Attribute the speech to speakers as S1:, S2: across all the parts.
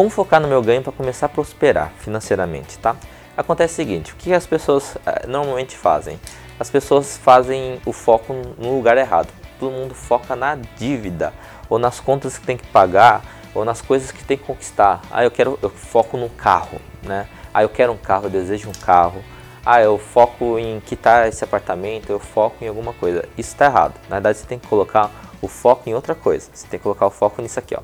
S1: Como focar no meu ganho para começar a prosperar financeiramente, tá? Acontece o seguinte, o que as pessoas uh, normalmente fazem? As pessoas fazem o foco no lugar errado. Todo mundo foca na dívida, ou nas contas que tem que pagar, ou nas coisas que tem que conquistar. Ah, eu quero, eu foco no carro, né? Ah, eu quero um carro, eu desejo um carro. Ah, eu foco em quitar esse apartamento, eu foco em alguma coisa. Isso está errado. Na verdade, você tem que colocar o foco em outra coisa. Você tem que colocar o foco nisso aqui, ó.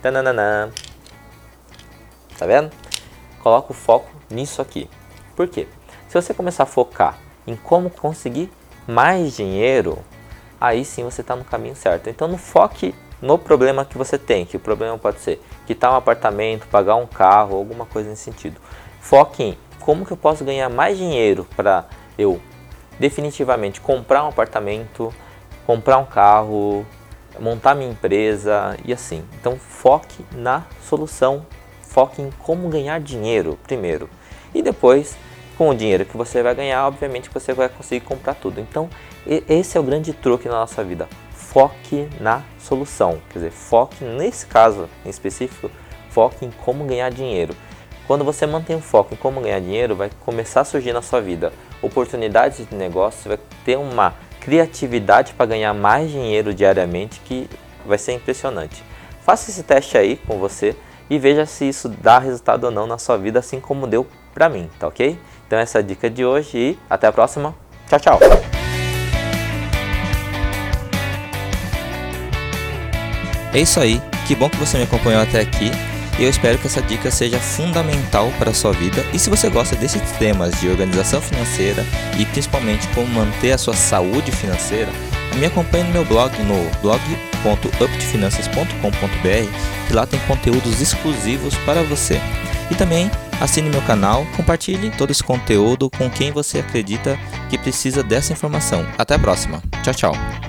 S1: Tananana. Tá vendo? Coloca o foco nisso aqui. Por quê? Se você começar a focar em como conseguir mais dinheiro, aí sim você está no caminho certo. Então não foque no problema que você tem, que o problema pode ser quitar um apartamento, pagar um carro, alguma coisa nesse sentido. Foque em como que eu posso ganhar mais dinheiro para eu definitivamente comprar um apartamento, comprar um carro, montar minha empresa e assim. Então foque na solução foque em como ganhar dinheiro primeiro. E depois, com o dinheiro que você vai ganhar, obviamente você vai conseguir comprar tudo. Então, esse é o grande truque na nossa vida. Foque na solução. Quer dizer, foque nesse caso em específico, foque em como ganhar dinheiro. Quando você mantém o foco em como ganhar dinheiro, vai começar a surgir na sua vida oportunidades de negócio, vai ter uma criatividade para ganhar mais dinheiro diariamente que vai ser impressionante. Faça esse teste aí com você e veja se isso dá resultado ou não na sua vida, assim como deu pra mim, tá ok? Então essa é a dica de hoje e até a próxima. Tchau, tchau!
S2: É isso aí, que bom que você me acompanhou até aqui. Eu espero que essa dica seja fundamental para a sua vida. E se você gosta desses temas de organização financeira e principalmente como manter a sua saúde financeira, me acompanhe no meu blog no blog.updefinanças.com.br que lá tem conteúdos exclusivos para você. E também assine meu canal, compartilhe todo esse conteúdo com quem você acredita que precisa dessa informação. Até a próxima. Tchau, tchau.